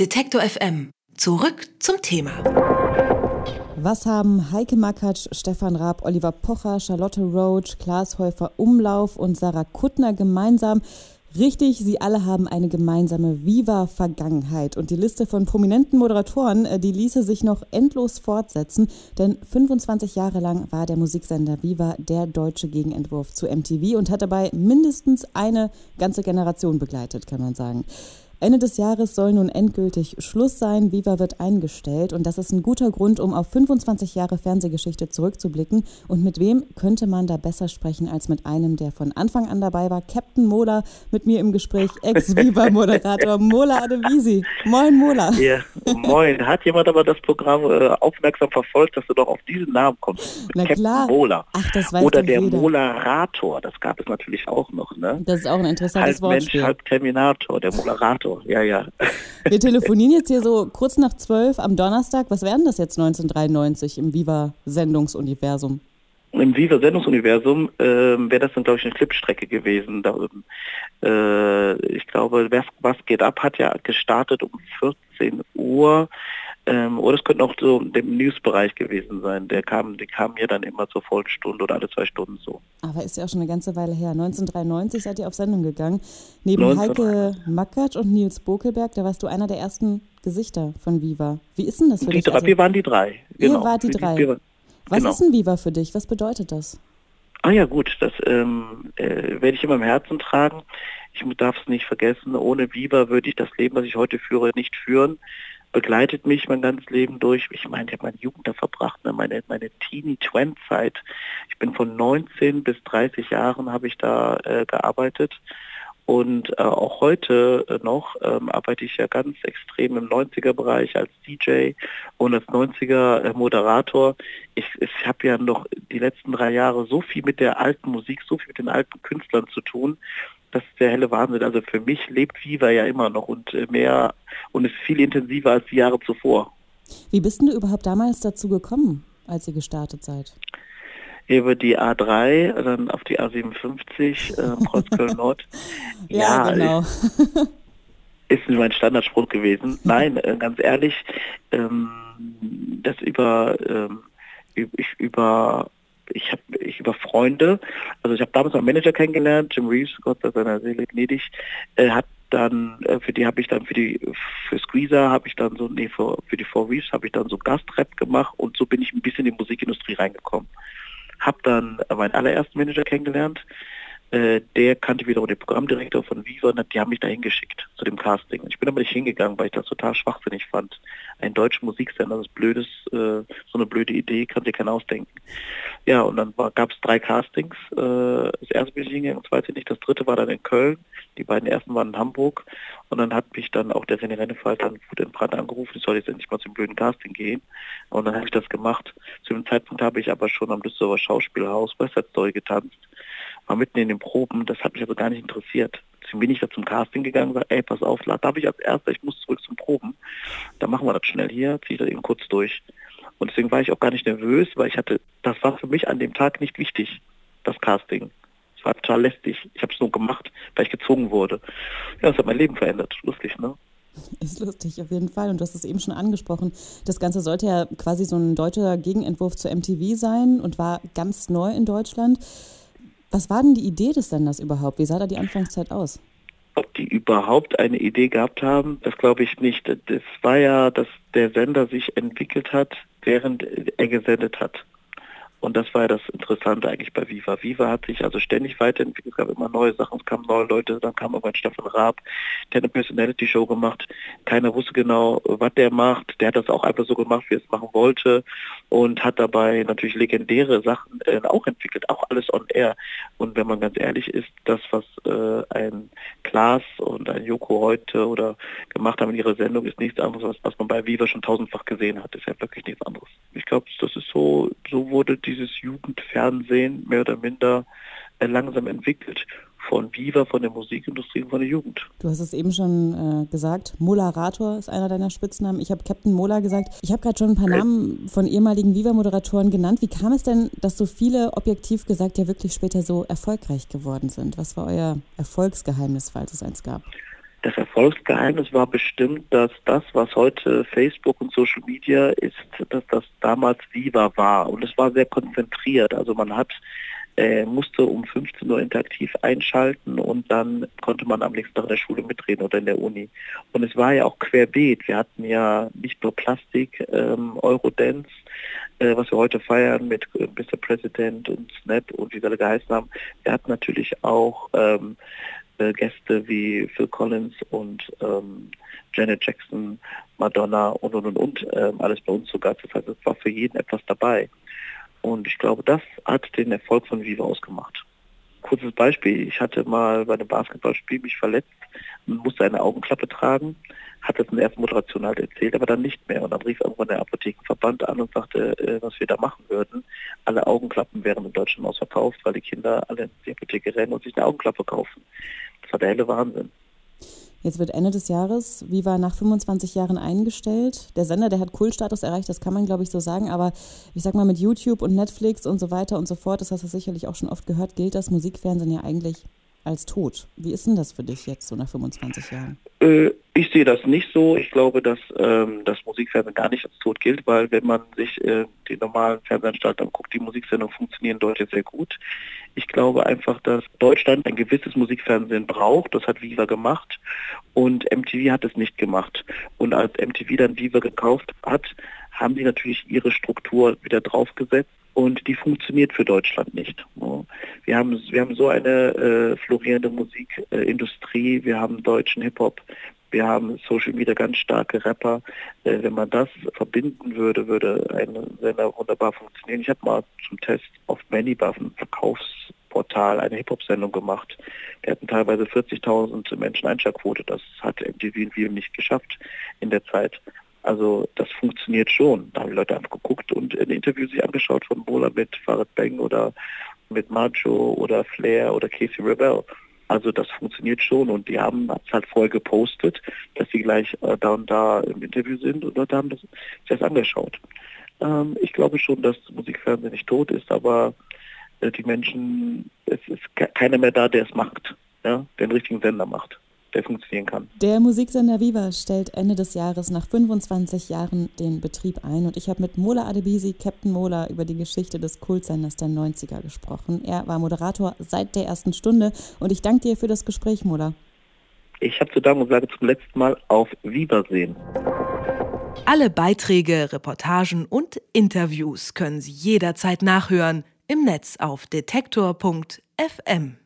Detektor FM. Zurück zum Thema. Was haben Heike Makatsch, Stefan Raab, Oliver Pocher, Charlotte Roach, Klaas Häufer Umlauf und Sarah Kuttner gemeinsam? Richtig, sie alle haben eine gemeinsame Viva-Vergangenheit. Und die Liste von prominenten Moderatoren, äh, die ließe sich noch endlos fortsetzen. Denn 25 Jahre lang war der Musiksender Viva der deutsche Gegenentwurf zu MTV und hat dabei mindestens eine ganze Generation begleitet, kann man sagen. Ende des Jahres soll nun endgültig Schluss sein. Viva wird eingestellt und das ist ein guter Grund, um auf 25 Jahre Fernsehgeschichte zurückzublicken. Und mit wem könnte man da besser sprechen als mit einem, der von Anfang an dabei war? Captain Mola mit mir im Gespräch, Ex-Viva-Moderator Mola Adevisi. Moin Mola. Ja, moin. Hat jemand aber das Programm äh, aufmerksam verfolgt, dass du doch auf diesen Namen kommst? Na Captain klar. Mola. Ach, das weiß Oder der jeder. Molarator, das gab es natürlich auch noch. Ne? Das ist auch ein interessantes halb Wortspiel. Mensch, halb Terminator, der Molarator. Ja, ja. Wir telefonieren jetzt hier so kurz nach zwölf am Donnerstag. Was werden das jetzt 1993 im Viva-Sendungsuniversum? Im Viva-Sendungsuniversum äh, wäre das dann, glaube ich, eine Clipstrecke gewesen. Da, äh, ich glaube, was, was geht ab hat ja gestartet um 14 Uhr. Ähm, oder es könnte auch so im Newsbereich gewesen sein. Der kam, die kamen ja dann immer zur vollen Stunde oder alle zwei Stunden so. Aber ist ja auch schon eine ganze Weile her. 1993 seid ihr auf Sendung gegangen. Neben 19... Heike Mackert und Nils Bokelberg, da warst du einer der ersten Gesichter von Viva. Wie ist denn das für die dich? Drei, Also, wir waren die drei. Ihr Genau. wart die drei. Wir, was genau. ist denn Viva für dich? Was bedeutet das? Ah ja gut, das ähm, äh, werde ich immer im Herzen tragen. Ich darf es nicht vergessen, ohne Viva würde ich das Leben, was ich heute führe, nicht führen. Begleitet mich mein ganzes Leben durch. Ich meine, ich habe meine Jugend da verbracht, ne? meine, meine Teenie-Twent-Zeit. Ich bin von 19 bis 30 Jahren habe ich da äh, gearbeitet. Und äh, auch heute äh, noch ähm, arbeite ich ja ganz extrem im 90er-Bereich als DJ und als 90er-Moderator. Ich, ich habe ja noch die letzten drei Jahre so viel mit der alten Musik, so viel mit den alten Künstlern zu tun. Das ist der helle Wahnsinn. Also für mich lebt Viva ja immer noch und äh, mehr und ist viel intensiver als die Jahre zuvor. Wie bist denn du überhaupt damals dazu gekommen, als ihr gestartet seid? Über die A3, dann auf die A57, äh, Kreuzköln-Nord. Ja, genau. ist mein Standardspruch gewesen. Nein, äh, ganz ehrlich, ähm, das über, ähm, ich über ich habe ich über Freunde, also ich habe damals einen Manager kennengelernt, Jim Reeves, Gott sei seiner Seele gnädig, äh, hat dann äh, für die habe ich dann für die für Squeezer habe ich dann so nee für, für die Four Reeves habe ich dann so Gastrap gemacht und so bin ich ein bisschen in die Musikindustrie reingekommen. Hab dann meinen allerersten Manager kennengelernt, der kannte wiederum den Programmdirektor von Viva und die haben mich da hingeschickt zu dem Casting. Ich bin aber nicht hingegangen, weil ich das total schwachsinnig fand. Ein deutscher Musiksender, das ist blödes, äh, so eine blöde Idee, kann dir keiner ausdenken. Ja, und dann gab es drei Castings. Äh, das erste bin ich hingegangen, das zweite nicht, das dritte war dann in Köln. Die beiden ersten waren in Hamburg. Und dann hat mich dann auch der René Rennefeld dann in Brand angerufen, ich soll jetzt endlich mal zum blöden Casting gehen. Und dann habe ich das gemacht. Zu dem Zeitpunkt habe ich aber schon am Düsseldorfer Schauspielhaus West Side Story getanzt war mitten in den Proben, das hat mich also gar nicht interessiert. Deswegen bin ich da zum Casting gegangen und sagte, ey, pass auf, darf ich als erster, ich muss zurück zum Proben. Dann machen wir das schnell hier, ziehe ich das eben kurz durch. Und deswegen war ich auch gar nicht nervös, weil ich hatte, das war für mich an dem Tag nicht wichtig, das Casting. Es war total lästig. Ich habe es nur gemacht, weil ich gezwungen wurde. Ja, das hat mein Leben verändert. Lustig, ne? Ist lustig, auf jeden Fall. Und du hast es eben schon angesprochen. Das Ganze sollte ja quasi so ein deutscher Gegenentwurf zu MTV sein und war ganz neu in Deutschland. Was war denn die Idee des Senders überhaupt? Wie sah da die Anfangszeit aus? Ob die überhaupt eine Idee gehabt haben, das glaube ich nicht. Das war ja, dass der Sender sich entwickelt hat, während er gesendet hat. Und das war ja das Interessante eigentlich bei Viva. Viva hat sich also ständig weiterentwickelt, es gab immer neue Sachen, es kamen neue Leute, dann kam irgendwann Stefan Raab, der eine Personality-Show gemacht. Keiner wusste genau, was der macht. Der hat das auch einfach so gemacht, wie er es machen wollte und hat dabei natürlich legendäre Sachen äh, auch entwickelt, auch alles on air. Und wenn man ganz ehrlich ist, das, was äh, ein Klaas und ein Joko heute oder gemacht haben in ihrer Sendung, ist nichts anderes, was, was man bei Viva schon tausendfach gesehen hat. Ist ja wirklich nichts anderes. Ich glaube, das ist so, so wurde dieses Jugendfernsehen mehr oder minder äh, langsam entwickelt. Von Viva, von der Musikindustrie und von der Jugend. Du hast es eben schon äh, gesagt, Molarator ist einer deiner Spitznamen. Ich habe Captain Mola gesagt. Ich habe gerade schon ein paar Namen von ehemaligen Viva-Moderatoren genannt. Wie kam es denn, dass so viele, objektiv gesagt, ja wirklich später so erfolgreich geworden sind? Was war euer Erfolgsgeheimnis, falls es eins gab? Das Erfolgsgeheimnis war bestimmt, dass das, was heute Facebook und Social Media ist, dass das damals Viva war. Und es war sehr konzentriert. Also man hat äh, musste um 15 Uhr interaktiv einschalten und dann konnte man am nächsten Tag in der Schule mitreden oder in der Uni. Und es war ja auch querbeet. Wir hatten ja nicht nur Plastik, ähm, Eurodance, äh, was wir heute feiern mit äh, Mr. President und Snap und wie sie alle geheißen haben. Wir hatten natürlich auch ähm, äh, Gäste wie Phil Collins und ähm, Janet Jackson, Madonna und und und und ähm, alles bei uns sogar. Das heißt, es war für jeden etwas dabei. Und ich glaube, das hat den Erfolg von Viva ausgemacht. Kurzes Beispiel, ich hatte mal bei einem Basketballspiel mich verletzt und musste eine Augenklappe tragen, hat das in der ersten Moderation halt erzählt, aber dann nicht mehr. Und dann rief irgendwann der Apothekenverband an und sagte, äh, was wir da machen würden. Alle Augenklappen wären in Deutschland ausverkauft, weil die Kinder alle in die Apotheke rennen und sich eine Augenklappe kaufen. Das war der helle Wahnsinn. Jetzt wird Ende des Jahres Viva nach 25 Jahren eingestellt. Der Sender, der hat Kultstatus erreicht, das kann man, glaube ich, so sagen. Aber ich sag mal, mit YouTube und Netflix und so weiter und so fort, das hast du sicherlich auch schon oft gehört, gilt das Musikfernsehen ja eigentlich als tot. Wie ist denn das für dich jetzt so nach 25 Jahren? Äh, ich sehe das nicht so. Ich glaube, dass ähm, das Musikfernsehen gar nicht als tot gilt, weil wenn man sich äh, die normalen Fernsehanstalten anguckt, die Musiksendungen funktionieren deutlich sehr gut. Ich glaube einfach, dass Deutschland ein gewisses Musikfernsehen braucht. Das hat Viva gemacht und MTV hat es nicht gemacht. Und als MTV dann Viva gekauft hat, haben sie natürlich ihre Struktur wieder draufgesetzt und die funktioniert für Deutschland nicht. Wir haben, wir haben so eine äh, florierende Musikindustrie, wir haben deutschen Hip-Hop, wir haben Social Media ganz starke Rapper. Äh, wenn man das verbinden würde, würde ein Sender wunderbar funktionieren. Ich habe mal zum Test auf Manybuff, ein Verkaufsportal, eine Hip-Hop-Sendung gemacht. Wir hatten teilweise 40.000 Menschen Einschaltquote. Das hat MTV in Wien nicht geschafft in der Zeit. Also das funktioniert schon. Da haben die Leute einfach geguckt und ein Interview sich angeschaut von Bola mit Farid Bang oder mit Macho oder Flair oder Casey Rebel. Also das funktioniert schon und die haben es halt vorher gepostet, dass sie gleich äh, da und da im Interview sind und Leute haben das, das angeschaut. Ähm, ich glaube schon, dass Musikfernsehen nicht tot ist, aber äh, die Menschen, es ist keiner mehr da, der es macht, ja, den richtigen Sender macht der funktionieren kann. Der Musiksender Viva stellt Ende des Jahres nach 25 Jahren den Betrieb ein und ich habe mit Mola Adebisi, Captain Mola, über die Geschichte des Kultsenders der 90er gesprochen. Er war Moderator seit der ersten Stunde und ich danke dir für das Gespräch, Mola. Ich habe zu danken und sage zum letzten Mal auf Wiedersehen. Alle Beiträge, Reportagen und Interviews können Sie jederzeit nachhören im Netz auf detektor.fm.